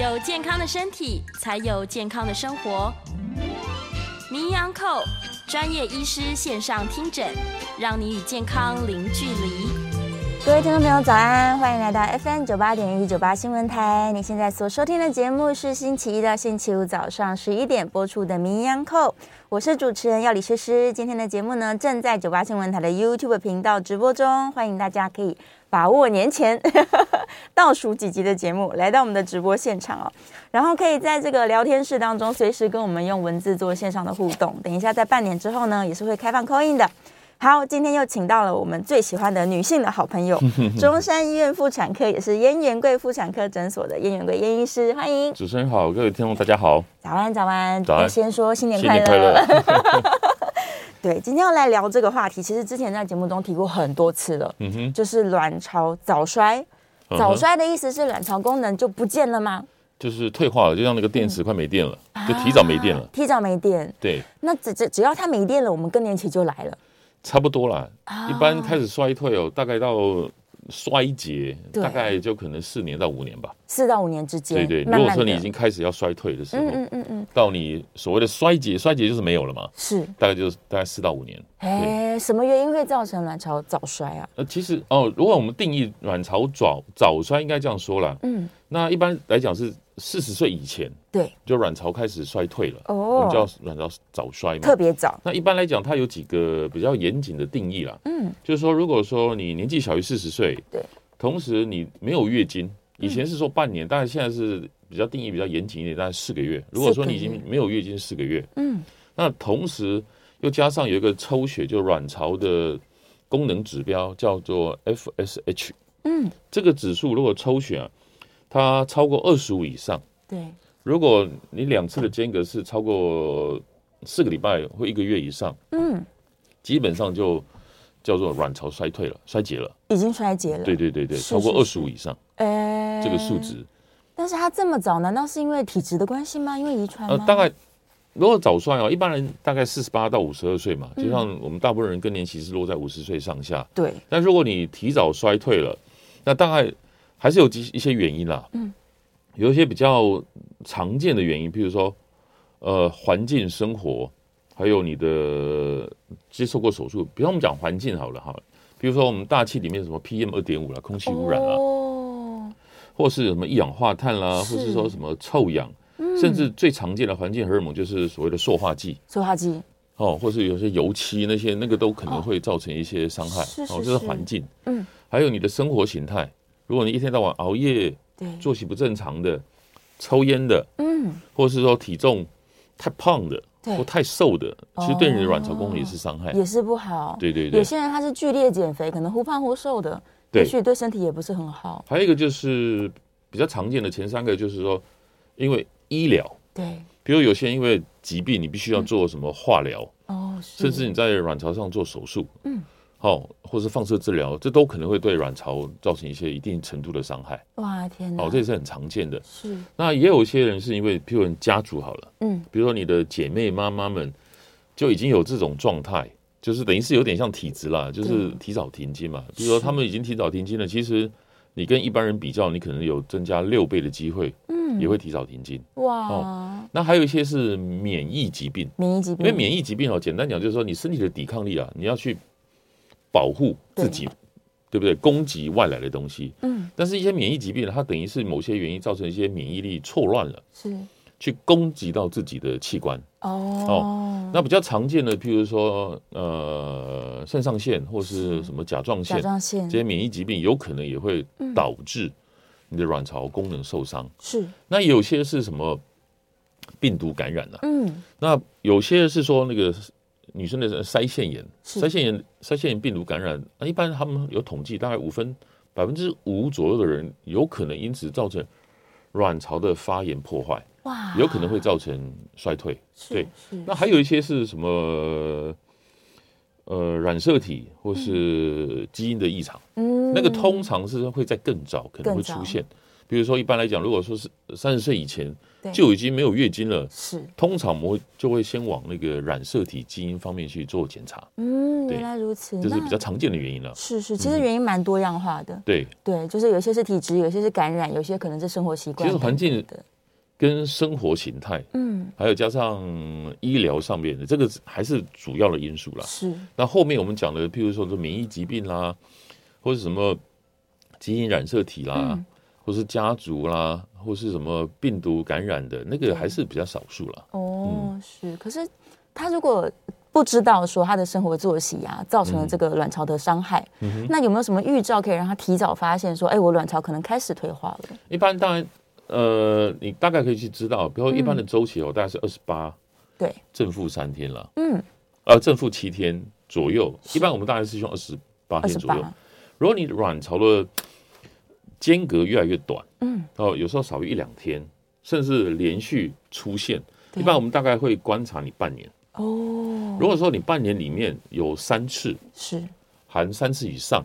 有健康的身体，才有健康的生活。名医昂扣专业医师线上听诊，让你与健康零距离。各位听众朋友，早安！欢迎来到 FM 九八点一九八新闻台。你现在所收听的节目是星期一到星期五早上十一点播出的《名医央叩》，我是主持人药理诗诗。今天的节目呢，正在九八新闻台的 YouTube 频道直播中，欢迎大家可以把握年前 倒数几集的节目，来到我们的直播现场哦。然后可以在这个聊天室当中，随时跟我们用文字做线上的互动。等一下，在半年之后呢，也是会开放 call in 的。好，今天又请到了我们最喜欢的女性的好朋友，中山医院妇产科也是燕元贵妇产科诊所的燕元贵燕医师，欢迎。主持人好，各位听众大家好。早安，早安，早安。先说新年快乐。对，今天要来聊这个话题，其实之前在节目中提过很多次了。嗯哼。就是卵巢早衰，早衰的意思是卵巢功能就不见了吗？就是退化了，就像那个电池快没电了，就提早没电了。提早没电。对。那只只只要它没电了，我们更年期就来了。差不多啦，一般开始衰退哦，大概到衰竭，大概就可能四年到五年吧。四到五年之间。对对，如果说你已经开始要衰退的时候，嗯嗯嗯，到你所谓的衰竭，衰竭就是没有了嘛。是，大概就是大概四到五年。哎，什么原因会造成卵巢早衰啊？呃，其实哦，如果我们定义卵巢早早衰，应该这样说啦。嗯，那一般来讲是。四十岁以前，对，就卵巢开始衰退了，哦，我们叫卵巢早衰嘛，特别早。那一般来讲，它有几个比较严谨的定义啦，嗯，就是说，如果说你年纪小于四十岁，对，同时你没有月经，以前是说半年，但是现在是比较定义比较严谨一点，大概四个月。如果说你已经没有月经四个月，嗯，那同时又加上有一个抽血，就卵巢的功能指标叫做 FSH，嗯，这个指数如果抽血啊。它超过二十五以上，对，如果你两次的间隔是超过四个礼拜或一个月以上，嗯，基本上就叫做卵巢衰退了，衰竭了，已经衰竭了。对对对对，超过二十五以上，哎，这个数值。但是他这么早，难道是因为体质的关系吗？因为遗传吗？呃，大概如果早衰哦，一般人大概四十八到五十二岁嘛，就像我们大部分人更年期是落在五十岁上下。对。但如果你提早衰退了，那大概。还是有几一些原因啦，嗯，有一些比较常见的原因，比如说，呃，环境生活，还有你的接受过手术，比如我们讲环境好了哈，比如说我们大气里面什么 PM 二点五啦，空气污染啊，哦，或是什么一氧化碳啦，或是说什么臭氧，甚至最常见的环境荷尔蒙就是所谓的塑化剂，塑化剂，哦，或是有些油漆那些那个都可能会造成一些伤害，哦，这是环境，嗯，还有你的生活形态。如果你一天到晚熬夜，对，作息不正常的，抽烟的，嗯，或者是说体重太胖的，对，或太瘦的，其实对你的卵巢功能也是伤害，也是不好。对对对，有些人他是剧烈减肥，可能忽胖忽瘦的，也许对身体也不是很好。还有一个就是比较常见的前三个，就是说因为医疗，对，比如有些人因为疾病，你必须要做什么化疗，哦，甚至你在卵巢上做手术，嗯。好，或是放射治疗，这都可能会对卵巢造成一些一定程度的伤害。哇天哪！哦，这也是很常见的。是。那也有一些人是因为，譬如家族好了，嗯，比如说你的姐妹妈妈们就已经有这种状态，就是等于是有点像体质啦，就是提早停经嘛。比如说他们已经提早停经了，其实你跟一般人比较，你可能有增加六倍的机会，嗯，也会提早停经。哇。哦。那还有一些是免疫疾病，免疫疾病，因为免疫疾病哦，简单讲就是说你身体的抵抗力啊，你要去。保护自己，对，对不对？攻击外来的东西。嗯，但是一些免疫疾病呢，它等于是某些原因造成一些免疫力错乱了，是去攻击到自己的器官。哦，哦，那比较常见的，譬如说，呃，肾上腺或是什么甲状腺，甲状腺这些免疫疾病，有可能也会导致你的卵巢功能受伤。是，那有些是什么病毒感染了？嗯，那有些是说那个。女生的腮腺炎，腮腺炎，腮腺炎病毒感染，一般他们有统计，大概五分百分之五左右的人有可能因此造成卵巢的发炎破坏，哇，有可能会造成衰退。对，那还有一些是什么？呃，染色体或是基因的异常，嗯，那个通常是会在更早可能会出现，比如说一般来讲，如果说是三十岁以前就已经没有月经了，是通常我们会就会先往那个染色体基因方面去做检查。嗯，原来如此，这是比较常见的原因了。是是，其实原因蛮多样化的。对对，就是有些是体质，有些是感染，有些可能是生活习惯。其实环境跟生活形态，嗯，还有加上医疗上面的这个还是主要的因素啦。是。那后面我们讲的，譬如说这免疫疾病啦，或者什么基因染色体啦，嗯、或是家族啦，或是什么病毒感染的那个，还是比较少数啦。哦，嗯、是。可是他如果不知道说他的生活作息啊，造成了这个卵巢的伤害，嗯、那有没有什么预兆可以让他提早发现说，哎，我卵巢可能开始退化了？一般当然。呃，你大概可以去知道，比如说一般的周期哦，大概是二十八，对，正负三天了，嗯，呃，正负七天左右。一般我们大概是用二十八天左右。如果你卵巢的间隔越来越短，嗯，哦，有时候少于一两天，甚至连续出现，一般我们大概会观察你半年。哦，如果说你半年里面有三次，是含三次以上。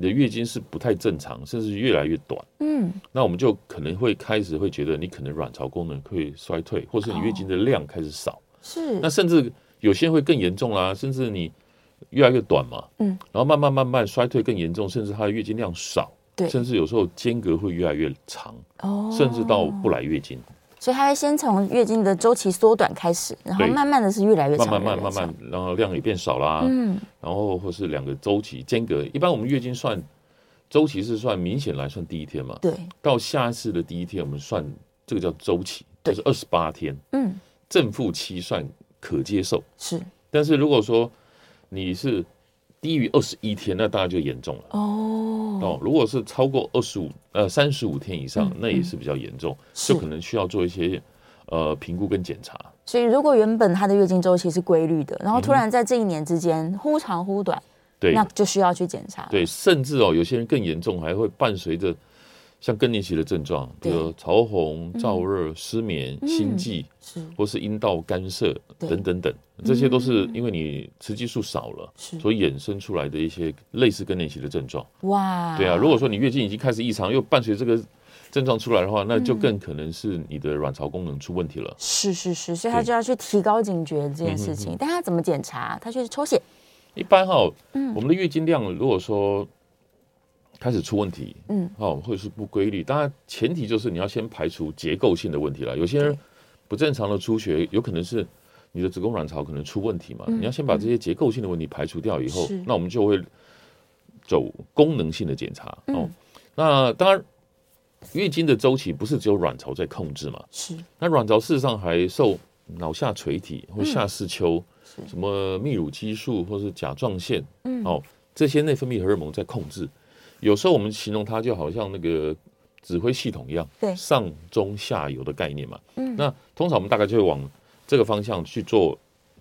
你的月经是不太正常，甚至越来越短。嗯，那我们就可能会开始会觉得你可能卵巢功能会衰退，或是你月经的量开始少。是、哦，那甚至有些人会更严重啦，甚至你越来越短嘛。嗯，然后慢慢慢慢衰退更严重，甚至它的月经量少。对，甚至有时候间隔会越来越长。哦，甚至到不来月经。所以它会先从月经的周期缩短开始，然后慢慢的是越来越长，慢慢慢慢慢，然后量也变少啦。嗯，然后或是两个周期间隔，一般我们月经算周期是算明显来算第一天嘛。对，到下一次的第一天，我们算这个叫周期，就是二十八天。嗯，正负七算可接受。是，但是如果说你是低于二十一天，那当然就严重了。哦哦，如果是超过二十五呃三十五天以上，那也是比较严重，就可能需要做一些呃评估跟检查。所以，如果原本她的月经周期是规律的，然后突然在这一年之间忽长忽短，对，那就需要去检查。对，甚至哦，有些人更严重，还会伴随着。像更年期的症状，比如潮红、燥热、失眠、心悸，或是阴道干涩等等等，这些都是因为你雌激素少了，所以衍生出来的一些类似更年期的症状。哇，对啊，如果说你月经已经开始异常，又伴随这个症状出来的话，那就更可能是你的卵巢功能出问题了。是是是，所以他就要去提高警觉这件事情。但他怎么检查？他去抽血。一般哈，我们的月经量如果说。开始出问题，嗯，哦，或者是不规律，当然前提就是你要先排除结构性的问题了。有些人不正常的出血，有可能是你的子宫卵巢可能出问题嘛。嗯、你要先把这些结构性的问题排除掉以后，是那我们就会走功能性的检查。哦，嗯、那当然，月经的周期不是只有卵巢在控制嘛？是。那卵巢事实上还受脑下垂体或下视丘、嗯、什么泌乳激素或是甲状腺，嗯，哦，这些内分泌荷尔蒙在控制。有时候我们形容它就好像那个指挥系统一样，对，上中下游的概念嘛。嗯，那通常我们大概就会往这个方向去做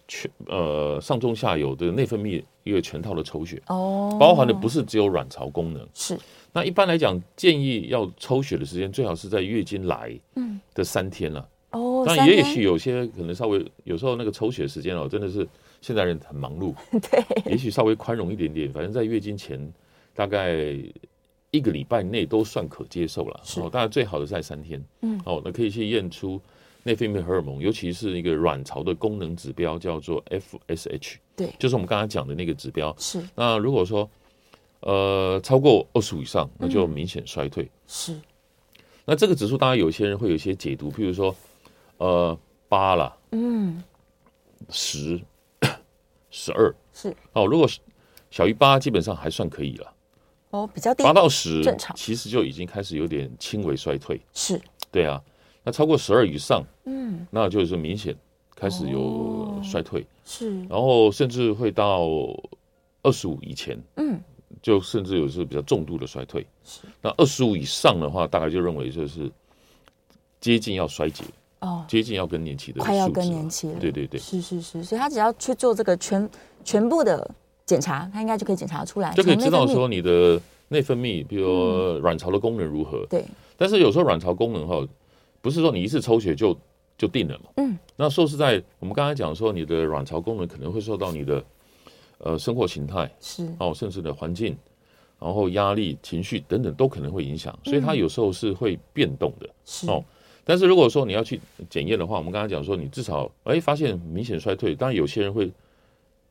全呃上中下游的内分泌一个全套的抽血哦，包含的不是只有卵巢功能是。那一般来讲，建议要抽血的时间最好是在月经来嗯的三天了哦。那也许有些可能稍微有时候那个抽血时间哦，真的是现在人很忙碌，对，也许稍微宽容一点点，反正在月经前。大概一个礼拜内都算可接受了，哦，当然最好的是在三天，嗯，哦，那可以去验出内分泌荷尔蒙，尤其是一个卵巢的功能指标，叫做 FSH，对，就是我们刚才讲的那个指标，是。那如果说呃超过二十五以上，那就明显衰退，是。那这个指数当然有些人会有一些解读，譬如说呃八了，嗯，十、十二，是。哦，如果是。小于八基本上还算可以了，哦，比较低，八到十正常，其实就已经开始有点轻微衰退，是，对啊，那超过十二以上，嗯，那就是明显开始有衰退，是，然后甚至会到二十五以前，嗯，就甚至有时候比较重度的衰退，是，那二十五以上的话，大概就认为就是接近要衰竭，哦，接近要更年期的，快要更年期了，对对对，是是是，所以他只要去做这个全全部的。检查，他应该就可以检查出来，就可以知道说你的内分泌，比如卵巢的功能如何。对，但是有时候卵巢功能哈，不是说你一次抽血就就定了嘛。嗯，那说实在，我们刚才讲说你的卵巢功能可能会受到你的呃生活形态是。哦，甚至的环境然后压力、情绪等等都可能会影响，所以它有时候是会变动的。是。哦，但是如果说你要去检验的话，我们刚才讲说，你至少哎发现明显衰退，当然有些人会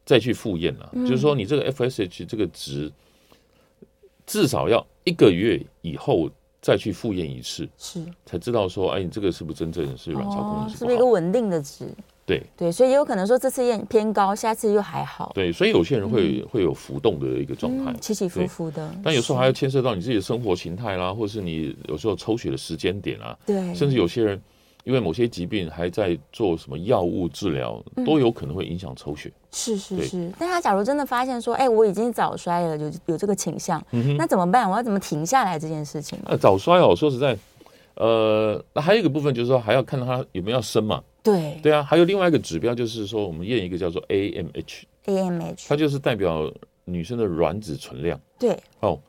再去复验了，就是说你这个 FSH 这个值至少要一个月以后再去复验一次，是才知道说，哎，你这个是不是真正是卵巢功能是不？是不是一个稳定的值？对对，所以也有可能说这次验偏高，下次又还好。对，所以有些人会、嗯、会有浮动的一个状态，起起伏伏的。但有时候还要牵涉到你自己的生活形态啦，或者是你有时候抽血的时间点啊。对，甚至有些人因为某些疾病还在做什么药物治疗，都有可能会影响抽血。是是是，但他假如真的发现说，哎，我已经早衰了，有有这个倾向，嗯、那怎么办？我要怎么停下来这件事情？那早衰哦，说实在，呃，那还有一个部分就是说，还要看到他有没有要生嘛。对对啊，还有另外一个指标，就是说我们验一个叫做 AMH，AMH，它就是代表女生的卵子存量。对哦，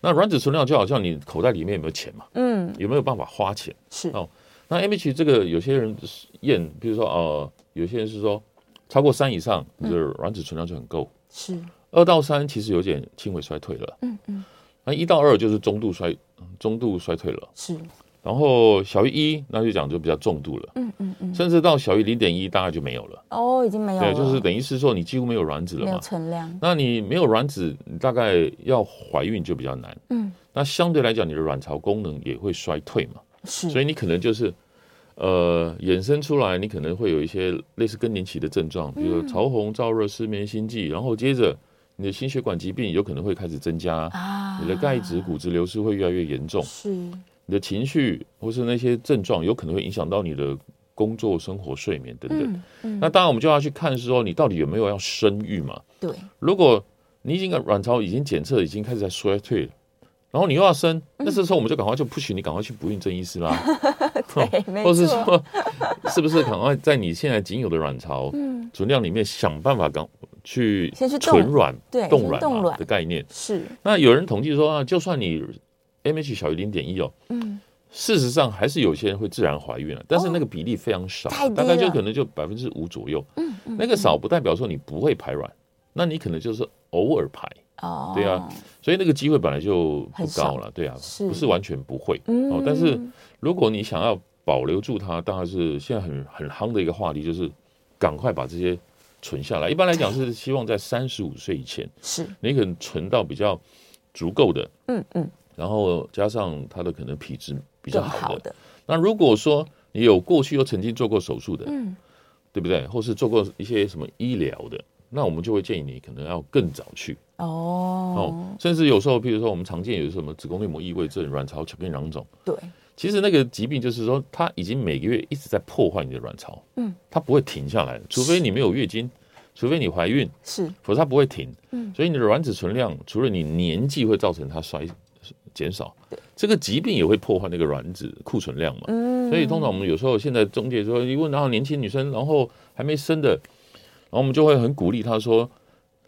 那卵子存量就好像你口袋里面有没有钱嘛？嗯，有没有办法花钱？是哦，那 AMH 这个有些人验，比如说呃，有些人是说超过三以上，你的卵子存量就很够。是二到三其实有点轻微衰退了。嗯嗯，那一到二就是中度衰中度衰退了。是。然后小于一，那就讲就比较重度了，嗯嗯嗯，甚至到小于零点一，大概就没有了。哦，已经没有了。对，就是等于是说你几乎没有卵子了嘛。没有存量。那你没有卵子，你大概要怀孕就比较难。嗯。那相对来讲，你的卵巢功能也会衰退嘛。是。所以你可能就是，呃，衍生出来，你可能会有一些类似更年期的症状，比如潮红、燥热、失眠、心悸，然后接着你的心血管疾病有可能会开始增加啊，你的钙质、骨质流失会越来越严重。是。你的情绪或是那些症状，有可能会影响到你的工作、生活、睡眠等等。嗯嗯、那当然，我们就要去看，是说你到底有没有要生育嘛？对。如果你已经卵巢已经检测已经开始在衰退了，然后你又要生，嗯、那这时候我们就赶快就不许你赶快去不孕症医师啦。或是说，是不是赶快在你现在仅有的卵巢存量里面想办法赶去存卵、冻卵的概念？是。那有人统计说啊，就算你。AMH 小于零点一哦，嗯，事实上还是有些人会自然怀孕了，但是那个比例非常少，大概就可能就百分之五左右。那个少不代表说你不会排卵，那你可能就是偶尔排哦，对啊，所以那个机会本来就不高了，对啊，不是完全不会哦。但是如果你想要保留住它，当然是现在很很夯的一个话题，就是赶快把这些存下来。一般来讲是希望在三十五岁以前，是你可能存到比较足够的，嗯嗯。然后加上它的可能皮质比较好的，好的，那如果说你有过去又曾经做过手术的，嗯，对不对？或是做过一些什么医疗的，那我们就会建议你可能要更早去。哦，哦，甚至有时候，譬如说我们常见有什么子宫内膜异位症、卵巢巧克力囊肿，对，其实那个疾病就是说它已经每个月一直在破坏你的卵巢，嗯，它不会停下来，除非你没有月经，除非你怀孕，是，否则它不会停，嗯，所以你的卵子存量，除了你年纪会造成它衰。减少，这个疾病也会破坏那个卵子库存量嘛。嗯，所以通常我们有时候现在中介说，一问到年轻女生，然后还没生的，然后我们就会很鼓励他说，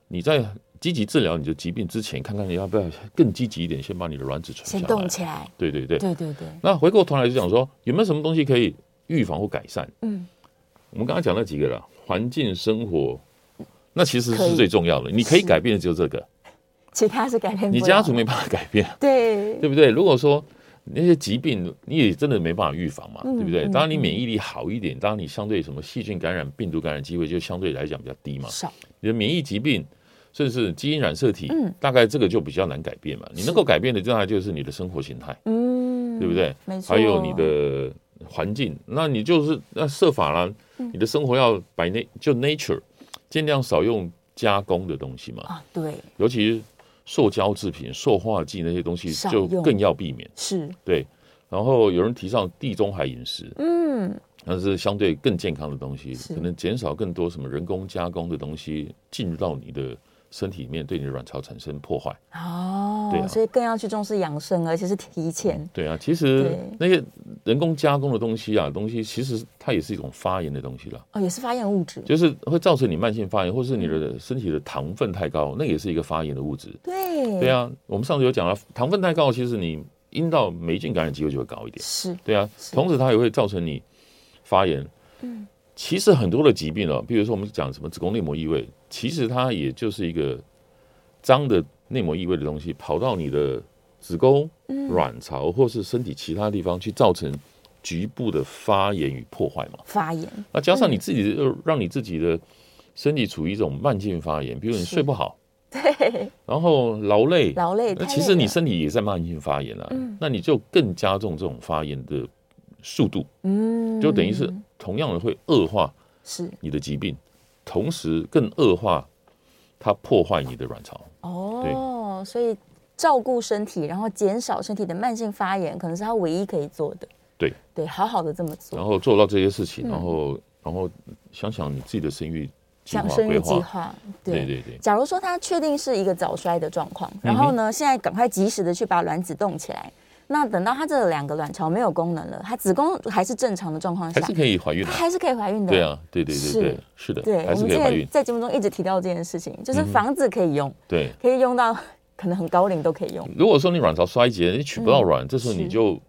你在积极治疗你的疾病之前，看看你要不要更积极一点，先把你的卵子存下来，先动起来。对对对，对对对。那回过头来就讲说，有没有什么东西可以预防或改善？嗯，我们刚刚讲那几个了，环境生活，那其实是最重要的，你可以改变的只有这个。其他是改变，你家族没办法改变，对对不对？如果说那些疾病你也真的没办法预防嘛，嗯、对不对？当然你免疫力好一点，当然你相对什么细菌感染、病毒感染机会就相对来讲比较低嘛。少你的免疫疾病，甚至是基因染色体，嗯，大概这个就比较难改变嘛。你能够改变的，当然就是你的生活形态，嗯，对不对？没错。还有你的环境，那你就是那设法啦，你的生活要摆那就 nature，尽量少用加工的东西嘛。啊，对，尤其是。塑胶制品、塑化剂那些东西就更要避免，是对。然后有人提倡地中海饮食，嗯，那是相对更健康的东西，可能减少更多什么人工加工的东西进入到你的。身体里面对你的卵巢产生破坏哦，对啊，所以更要去重视养生，而且是提前。对啊，其实那些人工加工的东西啊，东西其实它也是一种发炎的东西了。哦，也是发炎物质，就是会造成你慢性发炎，或是你的身体的糖分太高，那也是一个发炎的物质。对，对啊，我们上次有讲了，糖分太高，其实你阴道霉菌感染机会就会高一点。是，对啊，同时它也会造成你发炎。嗯。其实很多的疾病哦，比如说我们讲什么子宫内膜异位，其实它也就是一个脏的内膜异位的东西跑到你的子宫、卵巢或是身体其他地方去，造成局部的发炎与破坏嘛？发炎。那加上你自己的，让你自己的身体处于一种慢性发炎，比如你睡不好，对，然后劳累，劳累，那其实你身体也在慢性发炎了，那你就更加重这种发炎的速度，嗯，就等于是同样的会恶化是你的疾病，同时更恶化。它破坏你的卵巢哦，所以照顾身体，然后减少身体的慢性发炎，可能是他唯一可以做的。对对，好好的这么做，然后做到这些事情，然后然后想想你自己的生育想生育计划，对对对。假如说他确定是一个早衰的状况，然后呢，现在赶快及时的去把卵子冻起来。那等到她这两个卵巢没有功能了，她子宫还是正常的状况下，还是可以怀孕的，还是可以怀孕的。对啊，对对对对，是的，对。我们之前在节目中一直提到这件事情，就是房子可以用，对，可以用到 可能很高龄都可以用。如果说你卵巢衰竭，你取不到卵，这时候你就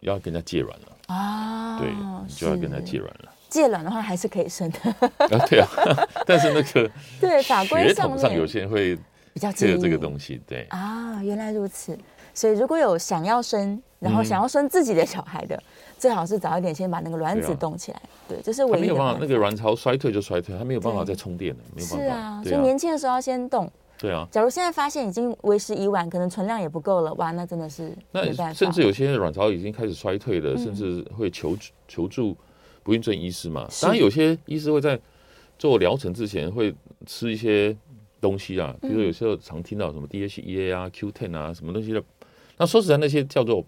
要跟人家借卵了啊。对，你就要跟人家借卵了。借卵的话还是可以生的。啊，对啊，但是那个对法规上有些人会比较介意这个东西。对啊，原来如此。所以，如果有想要生，然后想要生自己的小孩的，嗯、最好是早一点先把那个卵子冻起来。对，这、就是唯一的。没有办法，那个卵巢衰退就衰退，它没有办法再充电了，没有办法。是啊，啊所以年轻的时候要先冻。对啊。假如现在发现已经为时已晚，可能存量也不够了，哇，那真的是没办法。那甚至有些卵巢已经开始衰退了，嗯、甚至会求求助不孕症医师嘛。当然，有些医师会在做疗程之前会吃一些东西啊，比如说有时候常听到什么 DHEA 啊、Q10 啊什么东西的。那说实在，那些叫做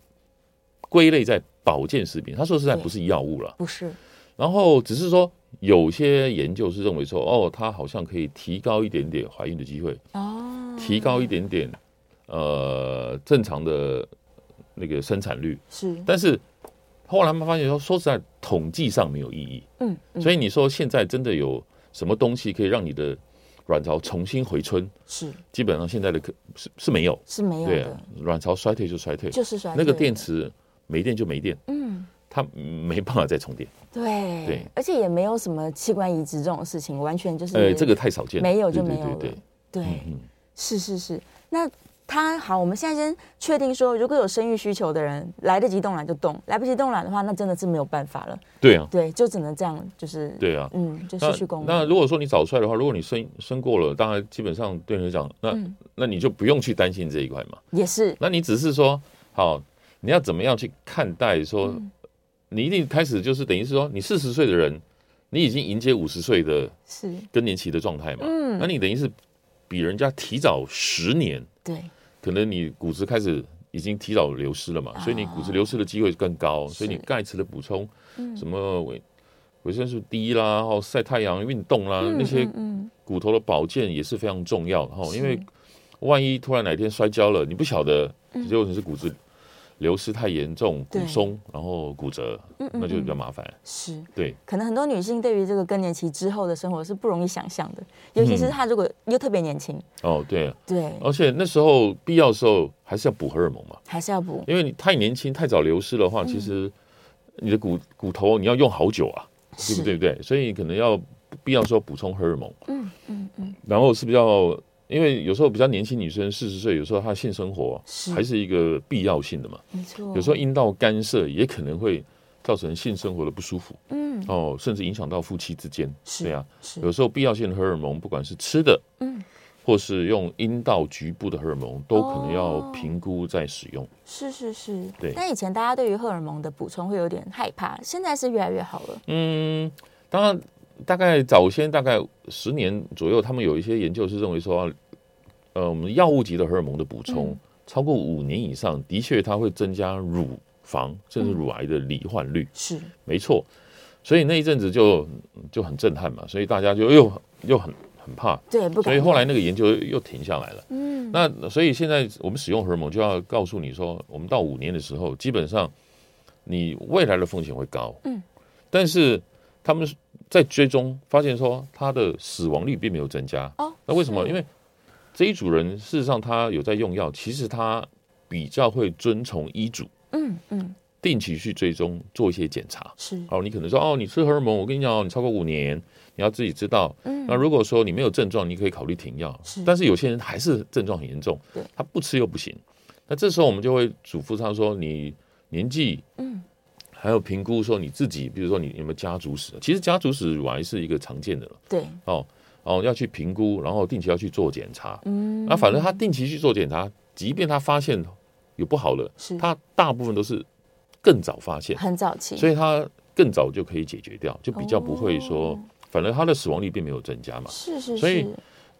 归类在保健食品，它说实在不是药物了，不是。然后只是说有些研究是认为说，哦，它好像可以提高一点点怀孕的机会，哦，提高一点点呃正常的那个生产率是。但是后来他们发现说，说实在，统计上没有意义，嗯，嗯。所以你说现在真的有什么东西可以让你的？卵巢重新回春是基本上现在的可是是没有是没有的，卵巢衰退就衰退，就是衰退。那个电池没电就没电，嗯，它没办法再充电。对对，而且也没有什么器官移植这种事情，完全就是呃，这个太少见，没有就没有了。对，是是是，那。他好，我们现在先确定说，如果有生育需求的人，来得及冻卵就冻，来不及冻卵的话，那真的是没有办法了。对啊，对，就只能这样，就是对啊，嗯，就失去功能。那如果说你早衰的话，如果你生生过了，当然基本上对你来讲，那、嗯、那你就不用去担心这一块嘛。也是。那你只是说，好，你要怎么样去看待说，嗯、你一定开始就是等于是说，你四十岁的人，你已经迎接五十岁的是更年期的状态嘛？嗯，那你等于是比人家提早十年。对。可能你骨质开始已经提早流失了嘛，所以你骨质流失的机会更高，所以你钙质的补充，什么维维生素 D 啦，然后晒太阳、运动啦，那些骨头的保健也是非常重要的哈，因为万一突然哪天摔跤了，你不晓得，结果你是骨质。流失太严重，骨松，然后骨折，那就比较麻烦。是，对，可能很多女性对于这个更年期之后的生活是不容易想象的，尤其是她如果又特别年轻。哦，对，对，而且那时候必要的时候还是要补荷尔蒙嘛，还是要补，因为你太年轻、太早流失的话，其实你的骨骨头你要用好久啊，对不对？对，所以可能要必要时候补充荷尔蒙。嗯嗯嗯，然后是比较。因为有时候比较年轻女生四十岁，有时候她性生活还是一个必要性的嘛。没错。有时候阴道干涉也可能会造成性生活的不舒服。嗯。哦，甚至影响到夫妻之间。是。对啊。是。有时候必要性的荷尔蒙，不管是吃的，嗯，或是用阴道局部的荷尔蒙，都可能要评估再使用。是是是。对。但以前大家对于荷尔蒙的补充会有点害怕，现在是越来越好了。嗯，当然，大概早先大概十年左右，他们有一些研究是认为说。呃，我们药物级的荷尔蒙的补充、嗯、超过五年以上，的确它会增加乳房甚至乳癌的罹患率。是，没错。所以那一阵子就就很震撼嘛，所以大家就又又很很怕。对，不。所以后来那个研究又停下来了。嗯。那所以现在我们使用荷尔蒙，就要告诉你说，我们到五年的时候，基本上你未来的风险会高。嗯。但是他们在追踪发现说，它的死亡率并没有增加。哦。那为什么？因为这一组人事实上他有在用药，其实他比较会遵从医嘱。嗯嗯，定期去追踪做一些检查。是，哦，你可能说哦，你吃荷尔蒙，我跟你讲，你超过五年，你要自己知道。嗯，那如果说你没有症状，你可以考虑停药。是，但是有些人还是症状很严重，对，他不吃又不行。那这时候我们就会嘱咐他说，你年纪，嗯，还有评估说你自己，比如说你有没有家族史？其实家族史乳癌是一个常见的了。对，哦。哦，要去评估，然后定期要去做检查。嗯，那反正他定期去做检查，即便他发现有不好的，他大部分都是更早发现，很早期，所以他更早就可以解决掉，就比较不会说，哦、反正他的死亡率并没有增加嘛。是是是。所以，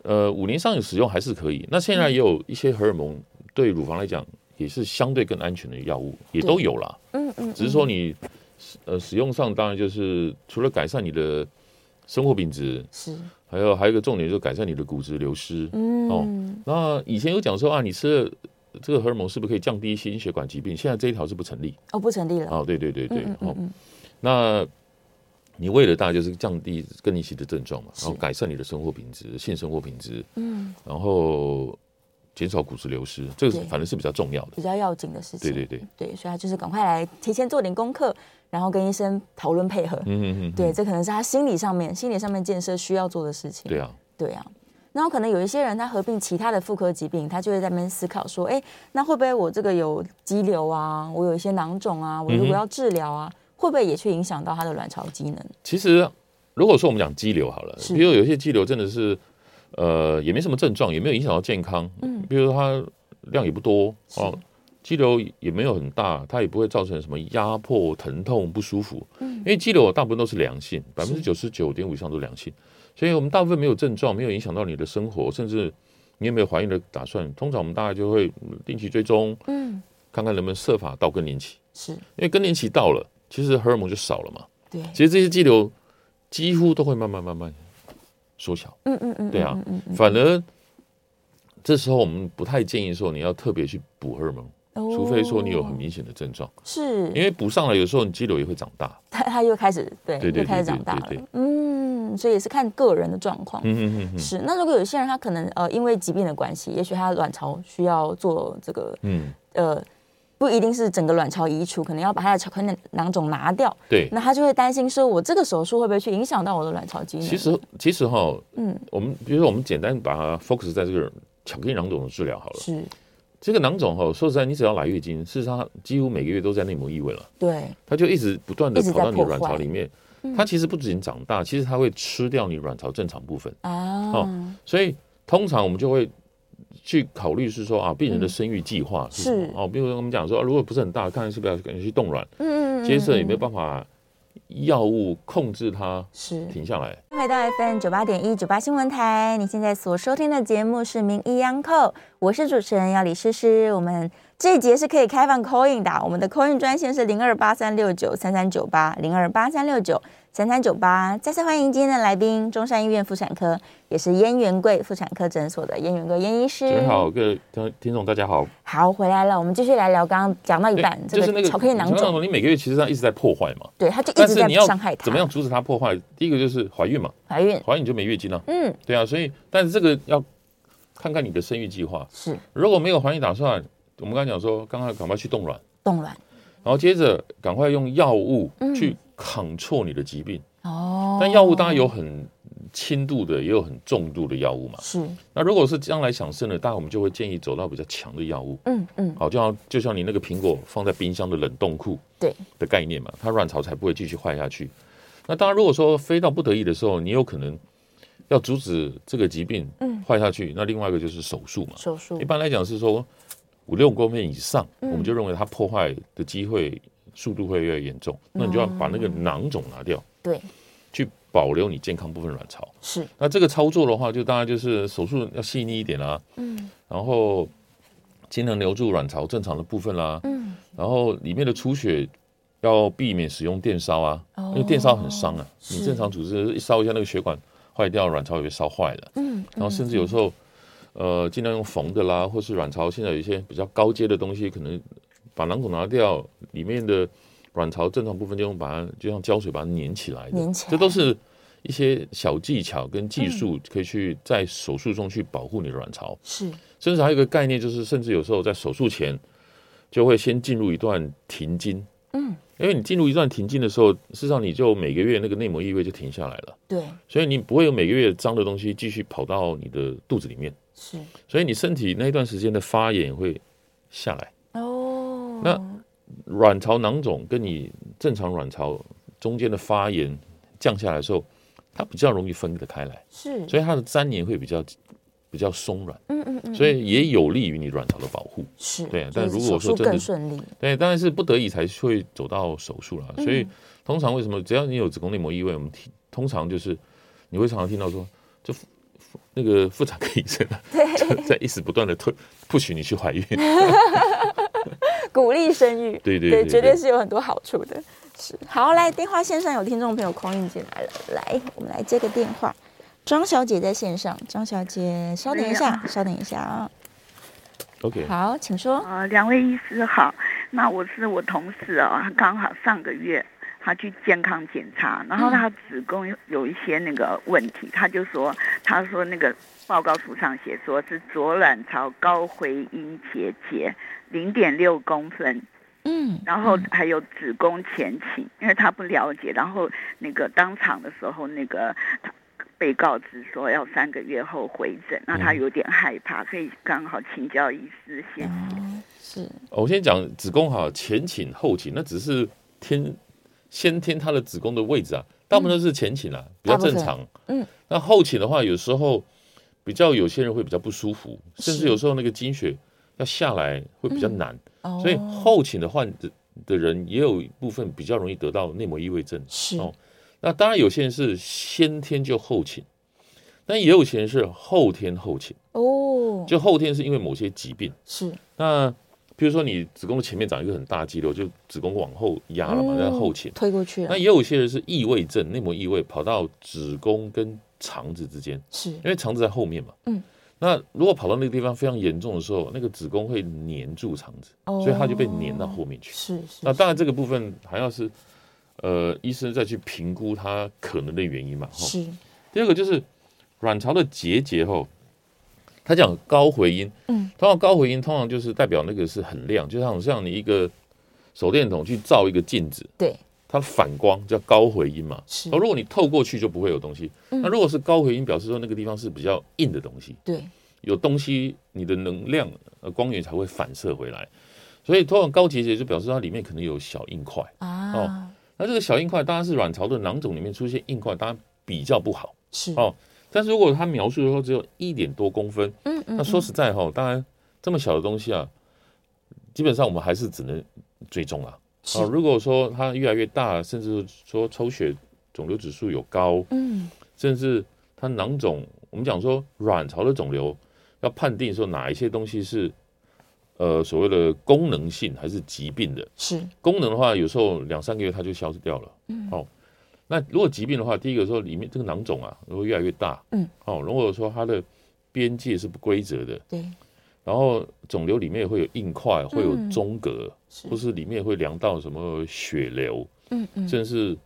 呃，五年上有使用还是可以。那现在也有一些荷尔蒙对乳房来讲也是相对更安全的药物，也都有啦。嗯嗯，嗯。只是说你呃使用上当然就是除了改善你的生活品质是。还有还有一个重点，就是改善你的骨质流失。嗯，哦，那以前有讲说啊，你吃了这个荷尔蒙是不是可以降低心血管疾病？现在这一条是不成立。哦，不成立了。哦，对对对对。嗯嗯，嗯哦，那你为了大家就是降低更年期的症状嘛，然后改善你的生活品质、性生活品质。嗯。然后减少骨质流失，这个反正是比较重要的、比较要紧的事情。对对对对，所以他就是赶快来提前做点功课。然后跟医生讨论配合，嗯嗯嗯，对，这可能是他心理上面、心理上面建设需要做的事情。对啊，对啊。然后可能有一些人他合并其他的妇科疾病，他就会在那边思考说，哎，那会不会我这个有肌瘤啊，我有一些囊肿啊，我如果要治疗啊，嗯、会不会也去影响到他的卵巢机能？其实，如果说我们讲肌瘤好了，比如有些肌瘤真的是，呃，也没什么症状，也没有影响到健康，嗯，比如说它量也不多哦。肌瘤也没有很大，它也不会造成什么压迫、疼痛、不舒服。嗯，因为肌瘤大部分都是良性，百分之九十九点五以上都良性，所以我们大部分没有症状，没有影响到你的生活，甚至你有没有怀孕的打算？通常我们大概就会定期追踪，嗯，看看能不能设法到更年期。是，因为更年期到了，其实荷尔蒙就少了嘛。对，其实这些肌瘤几乎都会慢慢慢慢缩小。嗯嗯嗯，对啊，反而这时候我们不太建议说你要特别去补荷尔蒙。除非说你有很明显的症状，是，因为补上了有时候你肌瘤也会长大，它它又开始对，对对，开始长大了，嗯。嗯，所以也是看个人的状况。嗯嗯嗯，是。那如果有些人他可能呃，因为疾病的关系，也许他卵巢需要做这个，嗯，呃，不一定是整个卵巢移除，可能要把他的巧克力囊肿拿掉。对。那他就会担心说，我这个手术会不会去影响到我的卵巢机能？其实，其实哈，嗯，我们比如说我们简单把它 focus 在这个巧克力囊肿的治疗好了。是。这个囊肿哈，说实在，你只要来月经，事实上几乎每个月都在内膜异位了。对，它就一直不断的跑到你卵巢里面。它其实不仅长大，其实它会吃掉你卵巢正常部分啊。哦，所以通常我们就会去考虑是说啊，病人的生育计划是什么？哦，比如说我们讲说，如果不是很大，看是不是要赶紧去冻卵？嗯嗯，接着有没有办法？药物控制它是停下来。回到 FM 九八点一九八新闻台，你现在所收听的节目是《名医央叩》，我是主持人要李诗诗。我们这一节是可以开放 call in 的，我们的 call in 专线是零二八三六九三三九八零二八三六九。三三九八，再次欢迎今天的来宾，中山医院妇产科，也是燕元贵妇产科诊所的燕元贵燕医师。你好，各位听听众，大家好。好，回来了，我们继续来聊。刚刚讲到一半，就是那个巧克力囊肿，你每个月其实上一直在破坏嘛。对，它就一直在伤害它。怎么样阻止它破坏？第一个就是怀孕嘛，怀孕，怀孕你就没月经了。嗯，对啊，所以但是这个要看看你的生育计划。是，如果没有怀孕打算，我们刚才讲说，刚刚赶快去冻卵，冻卵，然后接着赶快用药物去 control 你的疾病。哦，但药物当然有很轻度的，也有很重度的药物嘛。是。那如果是将来想生的，当然我们就会建议走到比较强的药物。嗯嗯。好，就像就像你那个苹果放在冰箱的冷冻库，对的概念嘛，它卵巢才不会继续坏下去。那当然，如果说非到不得已的时候，你有可能要阻止这个疾病坏下去，那另外一个就是手术嘛。手术。一般来讲是说五六公分以上，我们就认为它破坏的机会速度会越来越严重，那你就要把那个囊肿拿掉。对，去保留你健康部分卵巢是。那这个操作的话，就当然就是手术要细腻一点啦、啊。嗯。然后尽量留住卵巢正常的部分啦、啊。嗯。然后里面的出血要避免使用电烧啊，哦、因为电烧很伤啊。你正常组织一烧一下，那个血管坏掉，卵巢也被烧坏了。嗯。然后甚至有时候，呃，尽量用缝的啦，或是卵巢现在有一些比较高阶的东西，可能把囊肿拿掉，里面的。卵巢正常部分就用把它就像胶水把它粘起来，粘起来，这都是一些小技巧跟技术，可以去在手术中去保护你的卵巢。是，甚至还有一个概念，就是甚至有时候在手术前就会先进入一段停经，嗯，因为你进入一段停经的时候，事实上你就每个月那个内膜异位就停下来了。对，所以你不会有每个月脏的东西继续跑到你的肚子里面。是，所以你身体那一段时间的发炎会下来。哦，那卵巢囊肿跟你正常卵巢中间的发炎降下来的时候，它比较容易分得开来。是，所以它的粘连会比较。比较松软，嗯嗯嗯，所以也有利于你卵巢的保护，是对。但如果说真的更顺利，对，当然是不得已才会走到手术了。所以通常为什么只要你有子宫内膜异位，我们听通常就是你会常常听到说，就那个妇产科医生 就在一直不断的推不许你去怀孕，鼓励生育，对对对，绝对是有很多好处的。是，好，来电话线上有听众朋友 call in 进来了，来，我们来接个电话。张小姐在线上，张小姐稍等一下，稍等一下啊。OK，好，请说。啊，两位医师好。那我是我同事哦，他刚好上个月他去健康检查，然后他子宫有一些那个问题，他就说，他说那个报告书上写说是左卵巢高回音结节零点六公分，嗯，然后还有子宫前倾，因为他不了解，然后那个当场的时候那个他。被告知说要三个月后回诊，那他有点害怕，所以刚好请教医师，谢谢。嗯、是，我先讲子宫哈，前倾后倾，那只是天先天他的子宫的位置啊，大部分都是前倾啊，比较正常。嗯，那后倾的话，有时候比较有些人会比较不舒服，甚至有时候那个经血要下来会比较难，嗯、所以后倾的患者的人也有一部分比较容易得到内膜异位症。是哦。那当然，有些人是先天就后倾，但也有些人是后天后倾哦。就后天是因为某些疾病是。那比如说你子宫的前面长一个很大肌瘤，就子宫往后压了嘛，那、嗯、后倾推过去了。那也有些人是异位症，内膜异位跑到子宫跟肠子之间，是因为肠子在后面嘛。嗯。那如果跑到那个地方非常严重的时候，那个子宫会粘住肠子，哦、所以它就被粘到后面去。是是。那当然这个部分还要是。呃，医生再去评估它可能的原因嘛。是。第二个就是卵巢的结节后，他讲高回音，嗯，通常高回音通常就是代表那个是很亮，就像像你一个手电筒去照一个镜子，对，它反光叫高回音嘛。是。而如果你透过去就不会有东西。那如果是高回音，表示说那个地方是比较硬的东西，对，有东西，你的能量呃光源才会反射回来。所以通常高结节就表示它里面可能有小硬块啊。哦。那这个小硬块当然是卵巢的囊肿里面出现硬块，当然比较不好。是哦，但是如果他描述的时候只有一点多公分，嗯嗯，那说实在哈，当然这么小的东西啊，基本上我们还是只能追踪啊。哦，如果说它越来越大，甚至说抽血肿瘤指数有高，嗯，甚至它囊肿，我们讲说卵巢的肿瘤要判定说哪一些东西是。呃，所谓的功能性还是疾病的，是。功能的话，有时候两三个月它就消失掉了。嗯，哦，那如果疾病的话，第一个说里面这个囊肿啊，如果越来越大，嗯，哦，如果说它的边界是不规则的，对，然后肿瘤里面会有硬块，会有中隔，嗯、或是里面会量到什么血流，嗯嗯，甚至是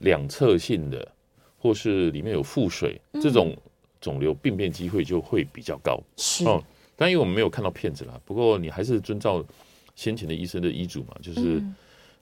两侧性的，或是里面有腹水，嗯、这种肿瘤病变机会就会比较高。是。哦。但因为我们没有看到片子啦，不过你还是遵照先前的医生的医嘱嘛，就是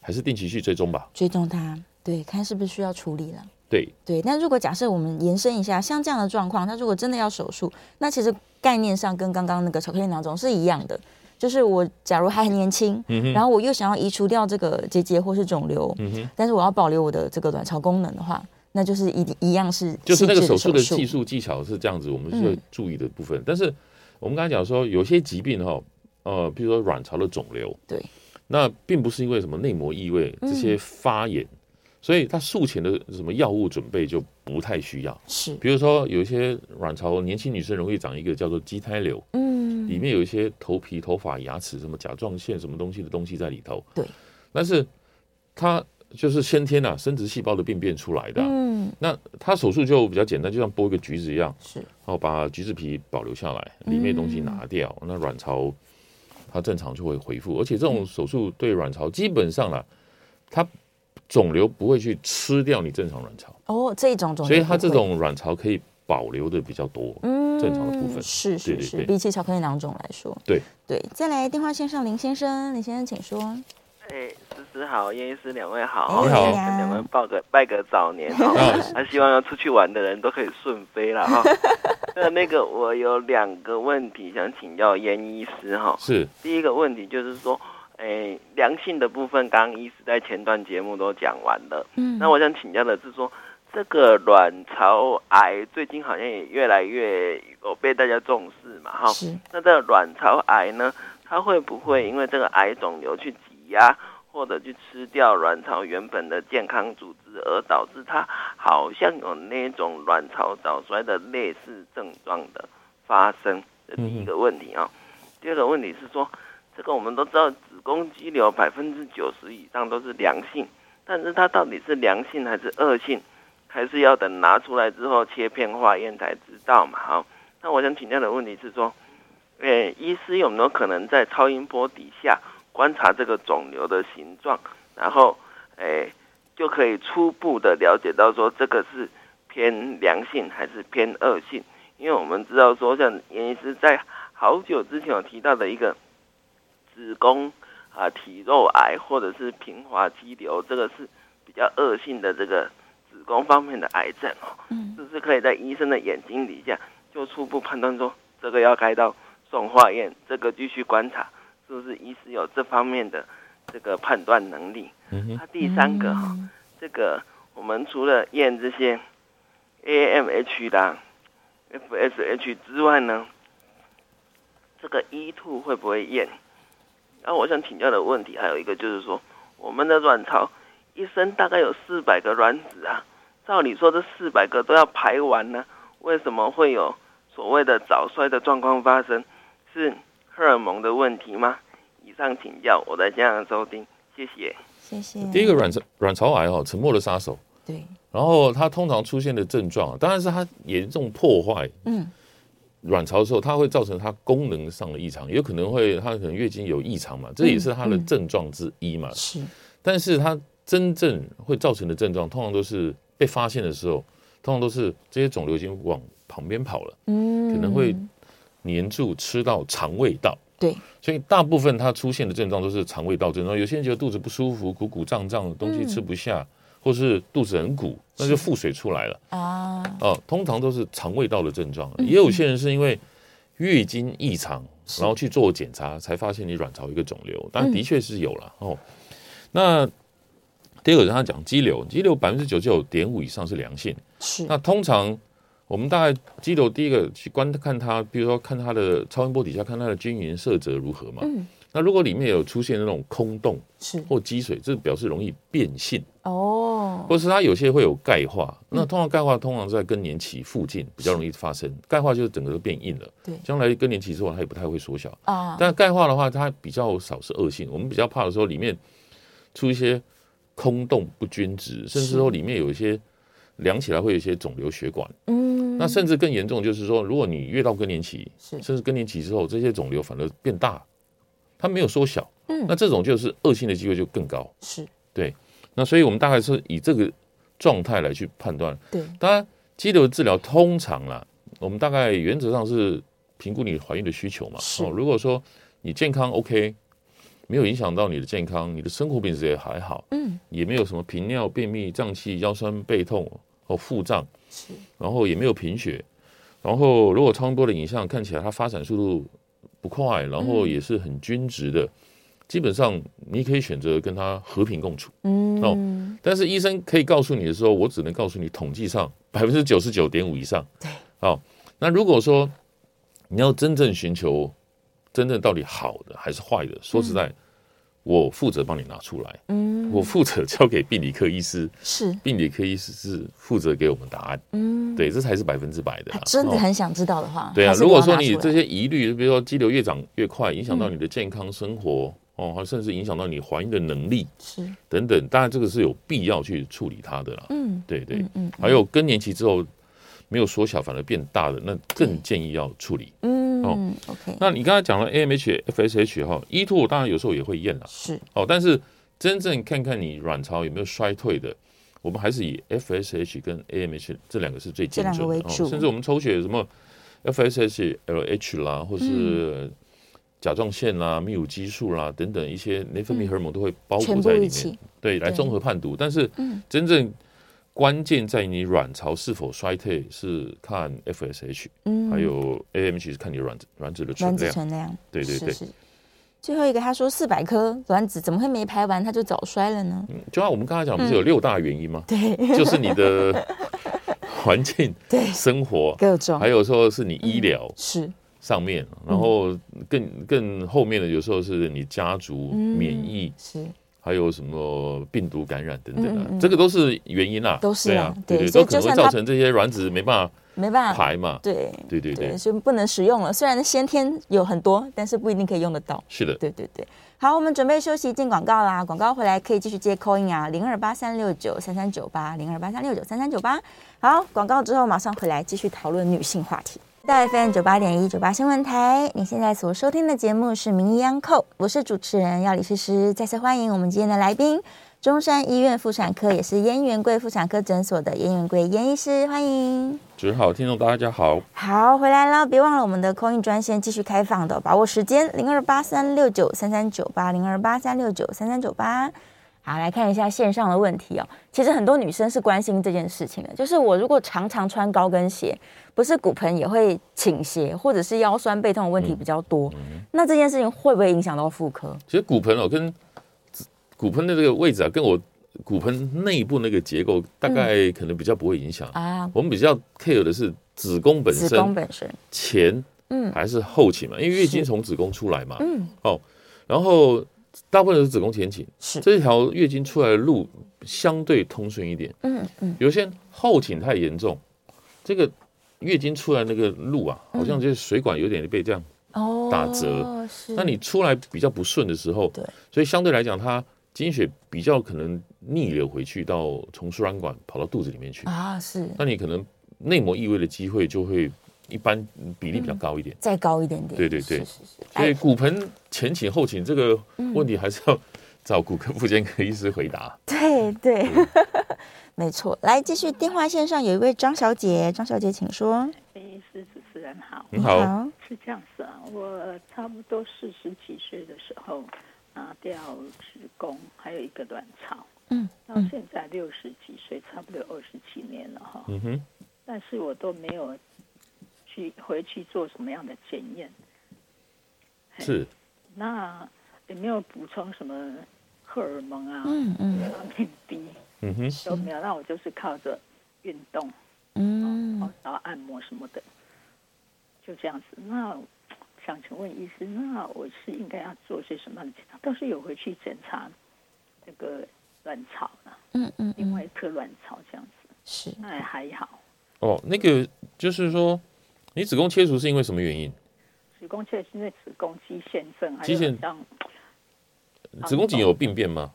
还是定期去追踪吧，追踪他，对，看是不是需要处理了。对。对，那如果假设我们延伸一下，像这样的状况，那如果真的要手术，那其实概念上跟刚刚那个巧克力囊肿是一样的，就是我假如还很年轻，嗯、然后我又想要移除掉这个结节或是肿瘤，嗯、但是我要保留我的这个卵巢功能的话，那就是一一样是就是那个手术的技术技巧是这样子，我们是会注意的部分，嗯、但是。我们刚才讲说，有些疾病哈，呃，比如说卵巢的肿瘤，对，那并不是因为什么内膜异位这些发炎，嗯、所以它术前的什么药物准备就不太需要。是，比如说有一些卵巢年轻女生容易长一个叫做畸胎瘤，嗯，里面有一些头皮、头发、牙齿什么甲状腺什么东西的东西在里头，对，但是它。就是先天呐，生殖细胞的病变出来的。嗯，那他手术就比较简单，就像剥一个橘子一样，是，然后把橘子皮保留下来，里面东西拿掉，那卵巢它正常就会恢复。而且这种手术对卵巢基本上啦，它肿瘤不会去吃掉你正常卵巢。哦，这种肿瘤，所以它这种卵巢可以保留的比较多，嗯，正常的部分是是是，比起巧克力囊肿来说，对对。再来电话线上林先生，林先生请说。哎，是师好，叶医师两位好，你好，跟两位报个拜个早年哈，那希望要出去玩的人都可以顺飞了哈。那那个我有两个问题想请教燕医师哈，是第一个问题就是说，哎，良性的部分，刚刚医师在前段节目都讲完了，嗯，那我想请教的是说，这个卵巢癌最近好像也越来越有被大家重视嘛，哈，是，那这个卵巢癌呢？它会不会因为这个癌肿瘤去或者去吃掉卵巢原本的健康组织，而导致它好像有那种卵巢早衰的类似症状的发生？这第一个问题啊。第二个问题是说，这个我们都知道子宫肌瘤百分之九十以上都是良性，但是它到底是良性还是恶性，还是要等拿出来之后切片化验才知道嘛？好，那我想请教的问题是说。诶，医师有没有可能在超音波底下观察这个肿瘤的形状，然后诶就可以初步的了解到说这个是偏良性还是偏恶性？因为我们知道说，像严医师在好久之前有提到的一个子宫啊体肉癌或者是平滑肌瘤，这个是比较恶性的这个子宫方面的癌症哦。嗯，就是可以在医生的眼睛底下就初步判断说这个要开刀。送化验，这个继续观察，是不是医师有这方面的这个判断能力？嗯哼。他第三个哈，这个我们除了验这些 AMH 的 FSH 之外呢，这个 E2 会不会验？然后我想请教的问题还有一个就是说，我们的卵巢一生大概有四百个卵子啊，照理说这四百个都要排完呢，为什么会有所谓的早衰的状况发生？是荷尔蒙的问题吗？以上请教，我在家收听，谢谢，谢谢。第一个卵巢卵巢癌哈，沉默的杀手。对。然后它通常出现的症状，当然是它严重破坏。嗯。卵巢的时候，它会造成它功能上的异常，有可能会它可能月经有异常嘛，这也是它的症状之一嘛。是、嗯。但是它真正会造成的症状，通常都是被发现的时候，通常都是这些肿瘤已经往旁边跑了。嗯。可能会。黏住吃到肠胃道，对，所以大部分它出现的症状都是肠胃道症状。有些人觉得肚子不舒服，鼓鼓胀胀的东西吃不下，嗯、或是肚子很鼓，那就腹水出来了啊。哦，通常都是肠胃道的症状。也有些人是因为月经异常，然后去做检查才发现你卵巢一个肿瘤，但的确是有了哦。那第二个人他讲肌瘤，肌瘤百分之九十九点五以上是良性，是那通常。我们大概基头第一个去观看它，比如说看它的超音波底下看它的均匀色泽如何嘛。嗯。那如果里面有出现那种空洞是或积水，这表示容易变性哦。或是它有些会有钙化，那通常钙化通常在更年期附近比较容易发生。钙化就是整个都变硬了。对。将来更年期之后它也不太会缩小啊。但钙化的话，它比较少是恶性。我们比较怕的时候里面出一些空洞不均质，甚至说里面有一些量起来会有一些肿瘤血管。嗯。那甚至更严重，就是说，如果你越到更年期，甚至更年期之后，这些肿瘤反而变大，它没有缩小，嗯，那这种就是恶性的机会就更高，是对。那所以我们大概是以这个状态来去判断，对。当然，肌瘤治疗通常啦，我们大概原则上是评估你怀孕的需求嘛。哦，如果说你健康 OK，没有影响到你的健康，你的生活品质也还好，嗯，也没有什么频尿、便秘、胀气、腰酸背痛或腹胀。是，然后也没有贫血，然后如果超声波的影像看起来它发展速度不快，然后也是很均值的，基本上你可以选择跟它和平共处。嗯，哦，但是医生可以告诉你的时候，我只能告诉你统计上百分之九十九点五以上。对，哦，那如果说你要真正寻求真正到底好的还是坏的，说实在。我负责帮你拿出来，嗯，我负责交给病理科医师，是。病理科医师是负责给我们答案，嗯，对，这才是百分之百的。真的很想知道的话，对啊，如果说你这些疑虑，比如说肌瘤越长越快，影响到你的健康生活，哦，甚至影响到你怀孕的能力，是。等等，当然这个是有必要去处理它的啦，嗯，对对，嗯，还有更年期之后没有缩小反而变大的，那更建议要处理，嗯。哦，OK，那你刚才讲了 AMH、FSH 哈，E2 当然有时候也会验了，是。哦，但是真正看看你卵巢有没有衰退的，我们还是以 FSH 跟 AMH 这两个是最精准的，哦，甚至我们抽血什么 FSH LH 啦，或是甲状腺啦、泌乳激素啦等等一些内分泌荷尔蒙都会包裹在里面，对，来综合判读。但是，真正关键在你卵巢是否衰退是看 FSH，嗯，还有 AMH 是看你卵子卵子的存量。存量，对对对。最后一个他说四百颗卵子怎么会没排完它就早衰了呢？嗯，就像我们刚才讲，不是有六大原因吗？对，就是你的 环境、对生活各种，还有说是你医疗是上面，然后更更后面的有时候是你家族免疫是。还有什么病毒感染等等的，这个都是原因啦，都是啊，对对，都可能会造成这些卵子没办法没办法排嘛，对对对对，所以不能使用了。虽然先天有很多，但是不一定可以用得到。是的，对对对。好，我们准备休息进广告啦，广告回来可以继续接 call in 啊，零二八三六九三三九八，零二八三六九三三九八。好，广告之后马上回来继续讨论女性话题。大 FM 九八点一九八新闻台，你现在所收听的节目是《名医央叩》，我是主持人药理诗诗，再次欢迎我们今天的来宾，中山医院妇产科也是燕元贵妇产科诊所的燕元贵燕医师，欢迎。主持人好，听众大家好，好回来了，别忘了我们的 call in 专线继续开放的，把握时间零二八三六九三三九八零二八三六九三三九八。好，来看一下线上的问题哦。其实很多女生是关心这件事情的，就是我如果常常穿高跟鞋，不是骨盆也会倾斜，或者是腰酸背痛的问题比较多，那这件事情会不会影响到妇科？其实骨盆哦，跟骨盆的这个位置啊，跟我骨盆内部那个结构大概可能比较不会影响、嗯、啊。我们比较 care 的是子宫本身，子宫本身前嗯还是后倾嘛？因为月经从子宫出来嘛，嗯哦，然后。大部分是子宫前倾，是这条月经出来的路相对通顺一点。嗯嗯，有些后倾太严重，这个月经出来那个路啊，好像就是水管有点被这样打折。那你出来比较不顺的时候，对，所以相对来讲，它经血比较可能逆流回去，到从输卵管跑到肚子里面去啊。是。那你可能内膜异位的机会就会。一般比例比较高一点，再高一点点。对对对，所以骨盆前倾后倾这个问题还是要找骨科、妇产科医师回答。对 对，没错。来，继续电话线上有一位张小姐，张小姐请说。医师主持人好，你好。是这样子啊，我差不多四十几岁的时候拿掉子宫，还有一个卵巢。嗯。到现在六十几岁，差不多二十几年了哈。嗯哼。但是我都没有。去回去做什么样的检验？是，那有没有补充什么荷尔蒙啊？嗯嗯，维他命 D，嗯哼，都没有。那我就是靠着运动，嗯，然后按摩什么的，就这样子。那想请问医师，那我是应该要做些什么样的检查？倒是有回去检查那个卵巢了，嗯嗯，另外一颗卵巢这样子，是，那也还好。哦，那个就是说。你子宫切除是因为什么原因？子宫切除是因为子宫肌腺症，肌腺像子宫颈有病变吗？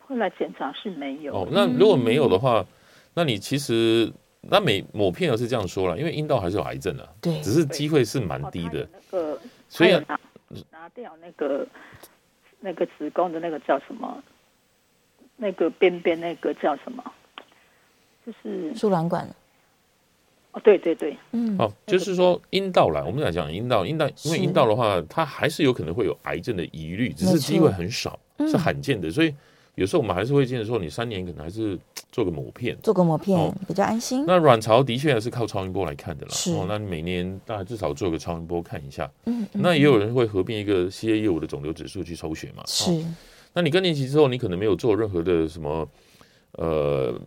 后来检查是没有。哦，那如果没有的话，嗯、那你其实那每抹片儿是这样说了，因为阴道还是有癌症的，对，只是机会是蛮低的。那个，所以拿拿掉那个那个子宫的那个叫什么？那个边边那个叫什么？就是输卵管。对对对，嗯，哦，就是说阴道来，我们来讲阴道，阴道，因为阴道的话，它还是有可能会有癌症的疑虑，只是机会很少，是罕见的，所以有时候我们还是会建议说，你三年可能还是做个抹片，做个抹片比较安心。那卵巢的确还是靠超音波来看的啦，哦，那你每年大概至少做个超音波看一下，嗯，那也有人会合并一个 CA 业务的肿瘤指数去抽血嘛，是，那你更年期之后，你可能没有做任何的什么，呃。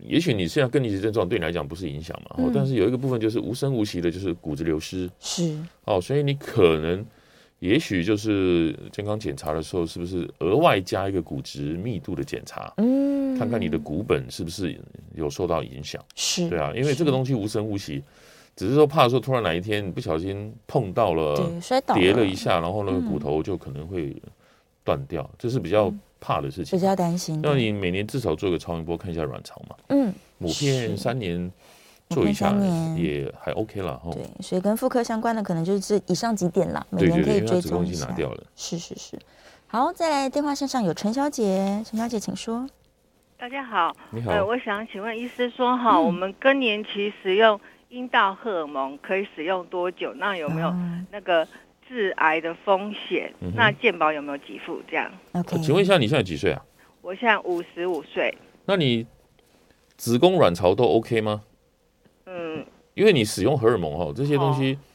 也许你现在更年期症状对你来讲不是影响嘛，嗯，但是有一个部分就是无声无息的，就是骨质流失。是哦，所以你可能，也许就是健康检查的时候，是不是额外加一个骨质密度的检查？嗯，看看你的骨本是不是有受到影响？是，对啊，因为这个东西无声无息，只是说怕说突然哪一天不小心碰到了，摔倒，跌了一下，然后那个骨头就可能会断掉，这是比较。怕的事情，比较担心。那你每年至少做个超音波看一下卵巢嘛？嗯，母片三年做一下也还 OK 了。对，所以跟妇科相关的可能就是这以上几点啦，每年可以追踪一下。拿掉了。是是是。好，再来电话线上有陈小姐，陈小姐请说。大家好，你好。呃，我想请问医师说哈，我们更年期使用阴道荷尔蒙可以使用多久？那有没有那个致癌的风险，嗯、那健保有没有给付？这样？OK，请问一下，你现在几岁啊？我现在五十五岁。那你子宫卵巢都 OK 吗？嗯，因为你使用荷尔蒙哈，这些东西。哦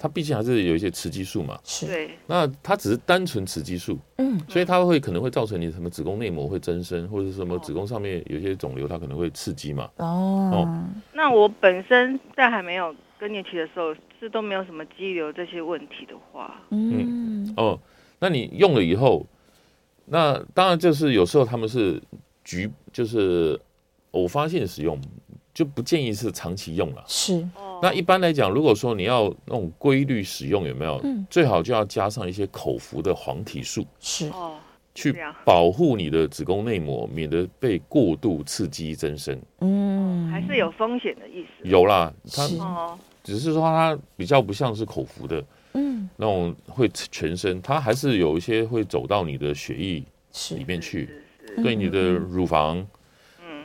它毕竟还是有一些雌激素嘛，是对。那它只是单纯雌激素，嗯，所以它会可能会造成你什么子宫内膜会增生，或者什么子宫上面有些肿瘤，它可能会刺激嘛。哦，哦那我本身在还没有更年期的时候，是都没有什么肌瘤这些问题的话，嗯，哦，那你用了以后，那当然就是有时候他们是局，就是偶发性使用。就不建议是长期用了。是，那一般来讲，如果说你要那种规律使用，有没有？嗯，最好就要加上一些口服的黄体素。是哦，去保护你的子宫内膜，免得被过度刺激增生。嗯，还是有风险的意思。有啦，它只是说它比较不像是口服的，嗯，那种会全身，它还是有一些会走到你的血液里面去，对你的乳房。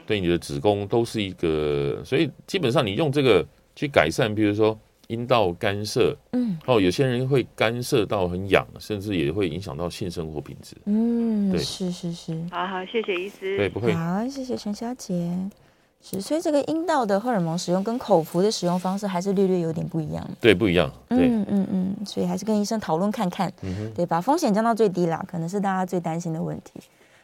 对你的子宫都是一个，所以基本上你用这个去改善，比如说阴道干涉，嗯，哦，有些人会干涉到很痒，甚至也会影响到性生活品质。嗯，对，是是是。好好，谢谢医师。对，不会。好，谢谢陈小姐。是，所以这个阴道的荷尔蒙使用跟口服的使用方式还是略略有点不一样。对，不一样。对，嗯嗯嗯，所以还是跟医生讨论看看，嗯哼，对，把风险降到最低啦，可能是大家最担心的问题。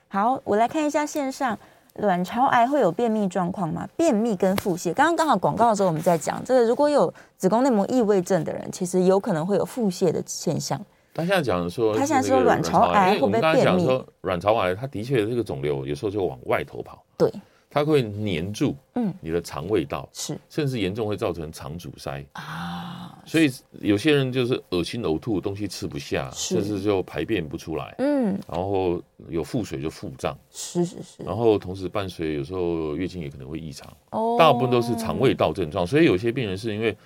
好，我来看一下线上。卵巢癌会有便秘状况吗？便秘跟腹泻，刚刚刚好广告的时候我们在讲这个，如果有子宫内膜异位症的人，其实有可能会有腹泻的现象。他现在讲说，他现在说卵巢癌会不会便秘？说卵巢癌，它的确这个肿瘤有时候就往外头跑。对。它会黏住，嗯，你的肠胃道是，甚至严重会造成肠阻塞啊。所以有些人就是恶心呕吐，东西吃不下，甚至就排便不出来，嗯，然后有腹水就腹胀，是是是。然后同时伴随有时候月经也可能会异常，哦，大部分都是肠胃道症状。所以有些病人是因为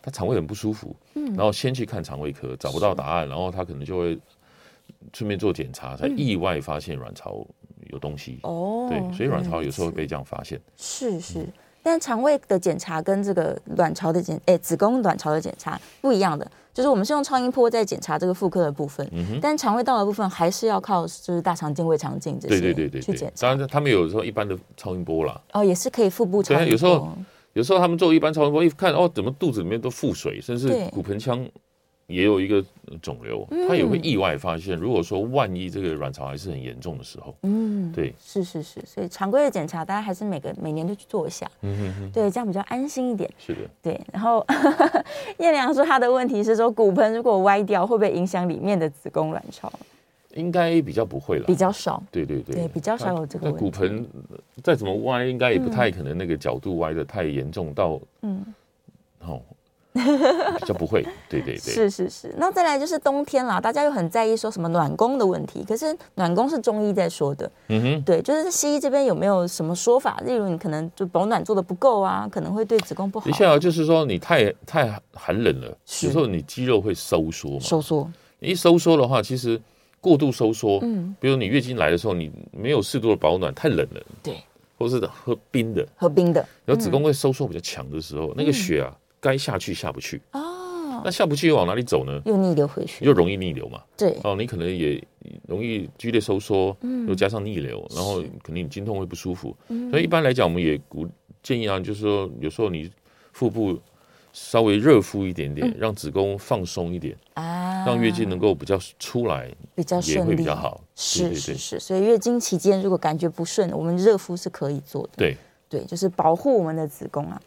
他肠胃很不舒服，嗯，然后先去看肠胃科，找不到答案，然后他可能就会顺便做检查，才意外发现卵巢。有东西哦，对，所以卵巢有时候会被这样发现。是是，但肠胃的检查跟这个卵巢的检，哎，子宫卵巢的检查不一样的，就是我们是用超音波在检查这个妇科的部分，嗯，但肠胃道的部分还是要靠就是大肠镜、胃肠镜这些，对对对对，去检查。当然，他们有时候一般的超音波啦，哦，也是可以腹部超音波。有时候有时候他们做一般超音波，一看哦，怎么肚子里面都腹水，甚至骨盆腔。也有一个肿瘤，他也会意外发现。如果说万一这个卵巢还是很严重的时候，嗯，对，是是是，所以常规的检查，大家还是每个每年都去做一下，嗯哼哼，对，这样比较安心一点。是的，对。然后 艳良说他的问题是说，骨盆如果歪掉，会不会影响里面的子宫卵巢？应该比较不会了，比较少。对对对，对，比较少有这个问题。骨盆再怎么歪，应该也不太可能那个角度歪的太严重到，嗯，好。比较不会，对对对，是是是。那再来就是冬天啦，大家又很在意说什么暖宫的问题。可是暖宫是中医在说的，嗯哼，对，就是西医这边有没有什么说法？例如你可能就保暖做的不够啊，可能会对子宫不好。一下就是说你太太寒冷了，有时候你肌肉会收缩嘛，收缩。一收缩的话，其实过度收缩，嗯，比如你月经来的时候，你没有适度的保暖，太冷了，对，或是喝冰的，喝冰的，然后子宫会收缩比较强的时候，那个血啊。该下去下不去。哦，那下不去又往哪里走呢？又逆流回去，又容易逆流嘛。对。哦，你可能也容易剧烈收缩，嗯，又加上逆流，然后肯定你经痛会不舒服。所以一般来讲，我们也鼓建议啊，就是说有时候你腹部稍微热敷一点点，让子宫放松一点啊，让月经能够比较出来，比较顺利，也会比较好。是是是，所以月经期间如果感觉不顺，我们热敷是可以做的。对。对，就是保护我们的子宫啊。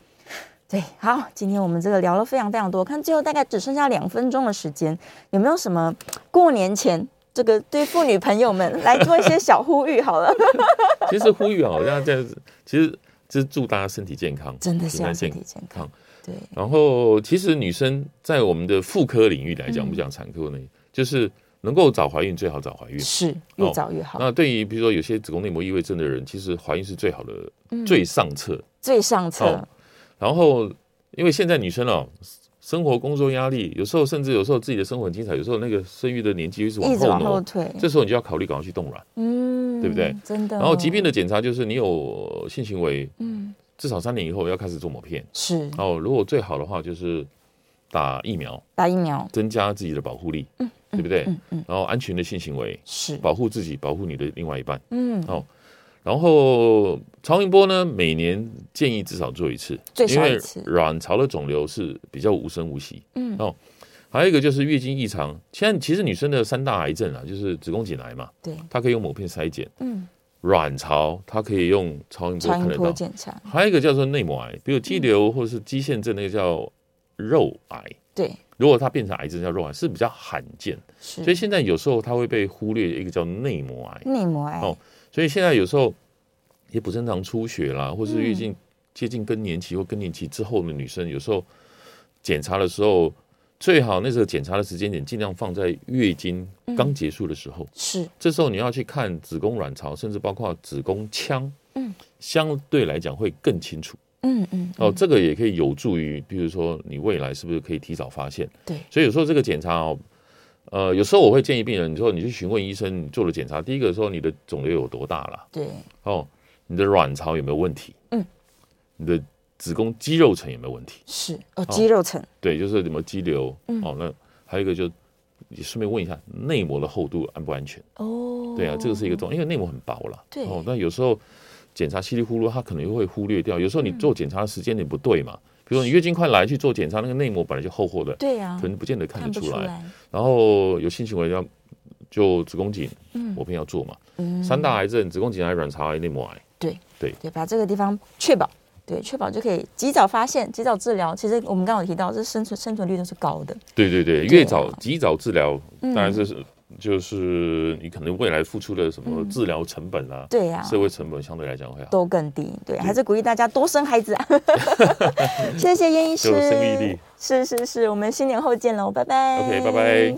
对，好，今天我们这个聊了非常非常多，看最后大概只剩下两分钟的时间，有没有什么过年前这个对妇女朋友们来做一些小呼吁？好了，其实呼吁好像这样子，其实就是祝大家身体健康，真的是要身体健康。对，然后其实女生在我们的妇科领域来讲，不讲产科呢，就是能够早怀孕最好早怀孕，是越早越好。那对于比如说有些子宫内膜异位症的人，其实怀孕是最好的最上策，最上策。然后，因为现在女生哦，生活工作压力，有时候甚至有时候自己的生活很精彩，有时候那个生育的年纪一直往后，往后退，这时候你就要考虑赶快去冻卵，嗯，对不对？真的。然后疾病的检查就是你有性行为，嗯，至少三年以后要开始做抹片，是。然后如果最好的话就是打疫苗，打疫苗，增加自己的保护力，嗯，对不对？嗯嗯。然后安全的性行为是保护自己，保护你的另外一半，嗯哦。然后超音波呢，每年建议至少做一次，最少一次。因为卵巢的肿瘤是比较无声无息，嗯哦。还有一个就是月经异常，现在其实女生的三大癌症啊，就是子宫颈癌嘛，对，它可以用抹片筛检，嗯。卵巢它可以用超音波看得到，检查。还有一个叫做内膜癌，比如肌瘤或者是肌腺症，那个叫肉癌。对，如果它变成癌症叫肉癌是比较罕见，所以现在有时候它会被忽略一个叫内膜癌。内膜癌哦。所以现在有时候也不正常出血啦，或是月经接近更年期或更年期之后的女生，有时候检查的时候，最好那时候检查的时间点尽量放在月经刚结束的时候。是，这时候你要去看子宫卵巢，甚至包括子宫腔，嗯，相对来讲会更清楚。嗯嗯。哦，这个也可以有助于，比如说你未来是不是可以提早发现？对。所以有时候这个检查哦。呃，有时候我会建议病人，你说你去询问医生，你做了检查，第一个说你的肿瘤有多大了？对，哦，你的卵巢有没有问题？嗯，你的子宫肌肉层有没有问题？是哦，肌肉层，对，就是什么肌瘤。嗯，哦，那还有一个就，你顺便问一下内膜的厚度安不安全？哦，对啊，这个是一个重要，因为内膜很薄了。对，哦，那有时候检查稀里糊涂，他可能又会忽略掉。有时候你做检查的时间点不对嘛。比如说你月经快来去做检查，那个内膜本来就厚厚的，对呀，可能不见得看得出来。然后有性行为要就子宫颈抹片要做嘛，三大癌症：子宫颈癌、卵巢癌、内膜癌。对对对，把这个地方确保，对，确保就可以及早发现、及早治疗。其实我们刚刚有提到，这生存生存率都是高的。对对对，越早及早治疗，当然是。就是你可能未来付出的什么治疗成本啊，对呀，社会成本相对来讲会好，都更低。对，还是鼓励大家多生孩子啊！谢谢燕医师，生育力，是是是，我们新年后见喽，拜拜。OK，拜拜。